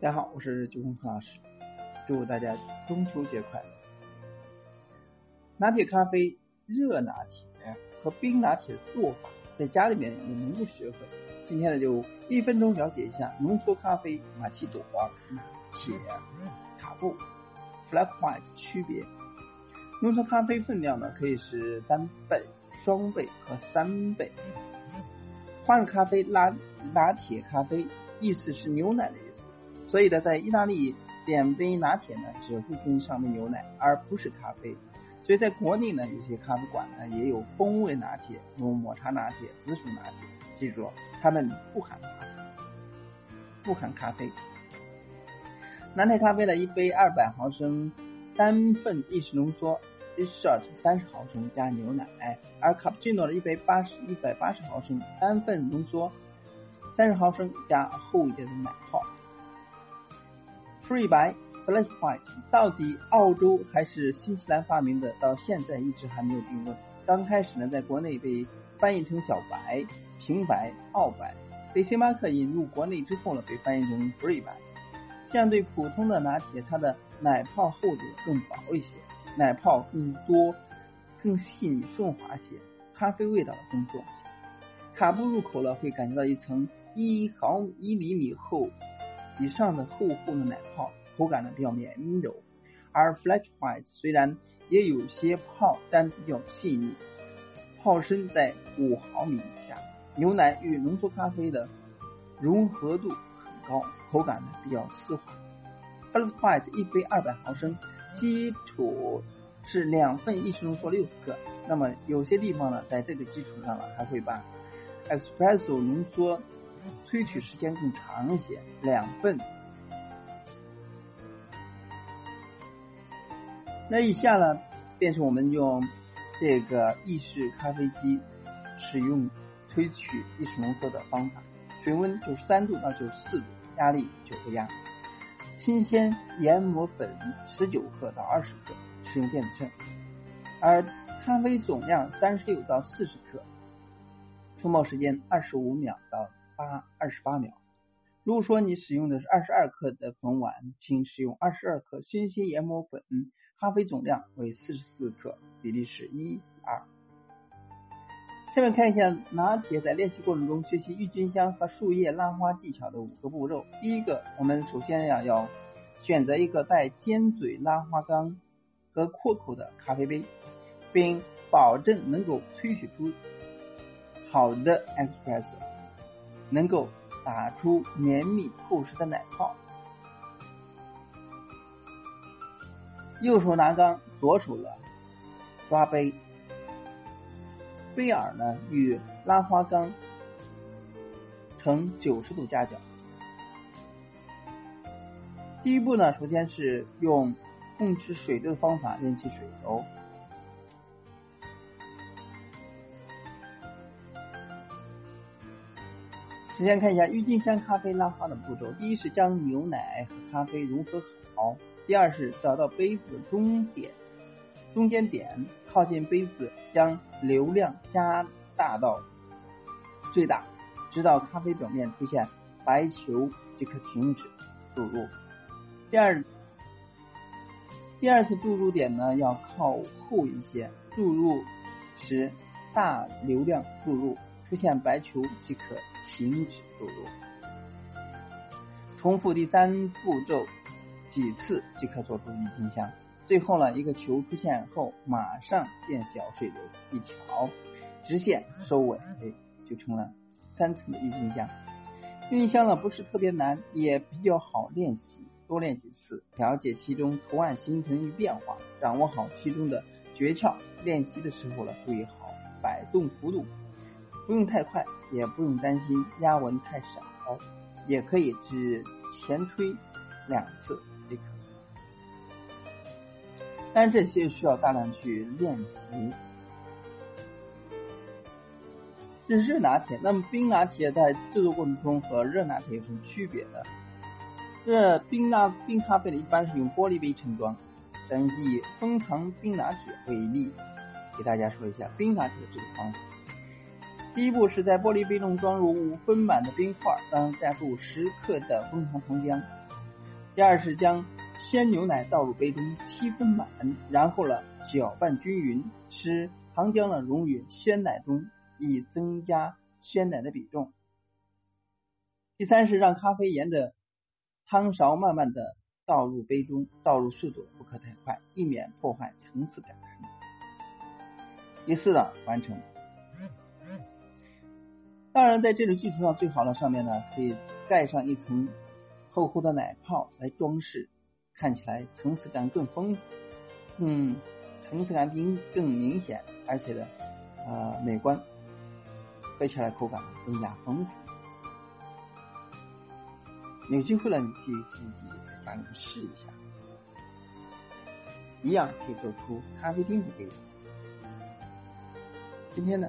大家好，我是九红何老师，祝大家中秋节快乐。拿铁咖啡热拿铁和冰拿铁的做法，在家里面也能够学会。今天呢，就一分钟了解一下浓缩咖啡、玛奇朵、拿铁、卡布、Flat White 区别。浓缩咖啡分量呢，可以是单倍、双倍和三倍。花式咖啡、拉拿铁咖啡，意思是牛奶的意思。所以呢，在意大利点杯拿铁呢，只会跟上面牛奶，而不是咖啡。所以在国内呢，有些咖啡馆呢也有风味拿铁，如抹茶拿铁、紫薯拿铁。记住，他们不含咖啡，不含咖啡。拿铁咖啡的一杯二百毫升单份意式浓缩 i shot 三十毫升加牛奶，而卡布奇诺的一杯八十一百八十毫升单份浓缩三十毫升加厚一点的奶泡。free 白 flash white 到底澳洲还是新西兰发明的？到现在一直还没有定论。刚开始呢，在国内被翻译成小白、平白、澳白，被星巴克引入国内之后呢，被翻译成 free 白。相对普通的拿铁，它的奶泡厚度更薄一些，奶泡更多、更细腻、顺滑些，咖啡味道更重些。卡布入口了，会感觉到一层一毫一厘米厚。以上的厚厚的奶泡，口感呢比较绵柔，而 Flat White 虽然也有些泡，但比较细腻，泡深在五毫米以下。牛奶与浓缩咖啡的融合度很高，口感呢比较丝滑。Flat White 一杯二百毫升，基础是两份意式浓缩六十克，那么有些地方呢，在这个基础上呢，还会把 Espresso 浓缩。萃取时间更长一些，两份。那以下呢，便是我们用这个意式咖啡机使用萃取意式浓缩的方法。水温九十三度到九十四度，压力九个压。新鲜研磨粉十九克到二十克，使用电子秤。而咖啡总量三十六到四十克，冲泡时间二十五秒到。八二十八秒。如果说你使用的是二十二克的粉碗，请使用二十二克新鲜研磨粉，咖啡总量为四十四克，比例是一比二。下面看一下拿铁在练习过程中学习郁金香和树叶拉花技巧的五个步骤。第一个，我们首先呀要选择一个带尖嘴拉花缸和阔口的咖啡杯，并保证能够萃取出好的 espresso。能够打出绵密厚实的奶泡。右手拿缸，左手呢抓杯，杯耳呢与拉花缸呈九十度夹角。第一步呢，首先是用控制水流的方法练习水流。首先看一下郁金香咖啡拉花的步骤：第一是将牛奶和咖啡融合好；第二是找到杯子的中点，中间点靠近杯子，将流量加大到最大，直到咖啡表面出现白球即可停止注入。第二，第二次注入点呢要靠后一些，注入时大流量注入，出现白球即可。停止注入，重复第三步骤几次即可做出郁金香。最后呢，一个球出现后，马上变小，水流一调，直线收尾，就成了三层的郁金香。郁金香呢不是特别难，也比较好练习，多练几次，了解其中图案形成与变化，掌握好其中的诀窍。练习的时候呢，注意好摆动幅度。不用太快，也不用担心压纹太少，也可以只前推两次即可。但这些需要大量去练习。这是热拿铁，那么冰拿铁在制作过程中和热拿铁有什么区别的？这冰拿冰咖啡呢，一般是用玻璃杯盛装，咱以封藏冰拿铁为例，给大家说一下冰拿铁的制作方法。第一步是在玻璃杯中装入五分满的冰块，然后加入十克的枫糖糖浆。第二是将鲜牛奶倒入杯中七分满，然后呢搅拌均匀，使糖浆呢溶于鲜奶中，以增加鲜奶的比重。第三是让咖啡沿着汤勺慢慢的倒入杯中，倒入速度不可太快，以免破坏层次感。第四呢，完成。当然，在这种基础上，最好的上面呢，可以盖上一层厚厚的奶泡来装饰，看起来层次感更丰富，嗯，层次感明更明显，而且呢，呃，美观，喝起来口感更加丰富。有机会了，你可以自己在家里试一下，一样可以做出咖啡厅的味道。今天呢，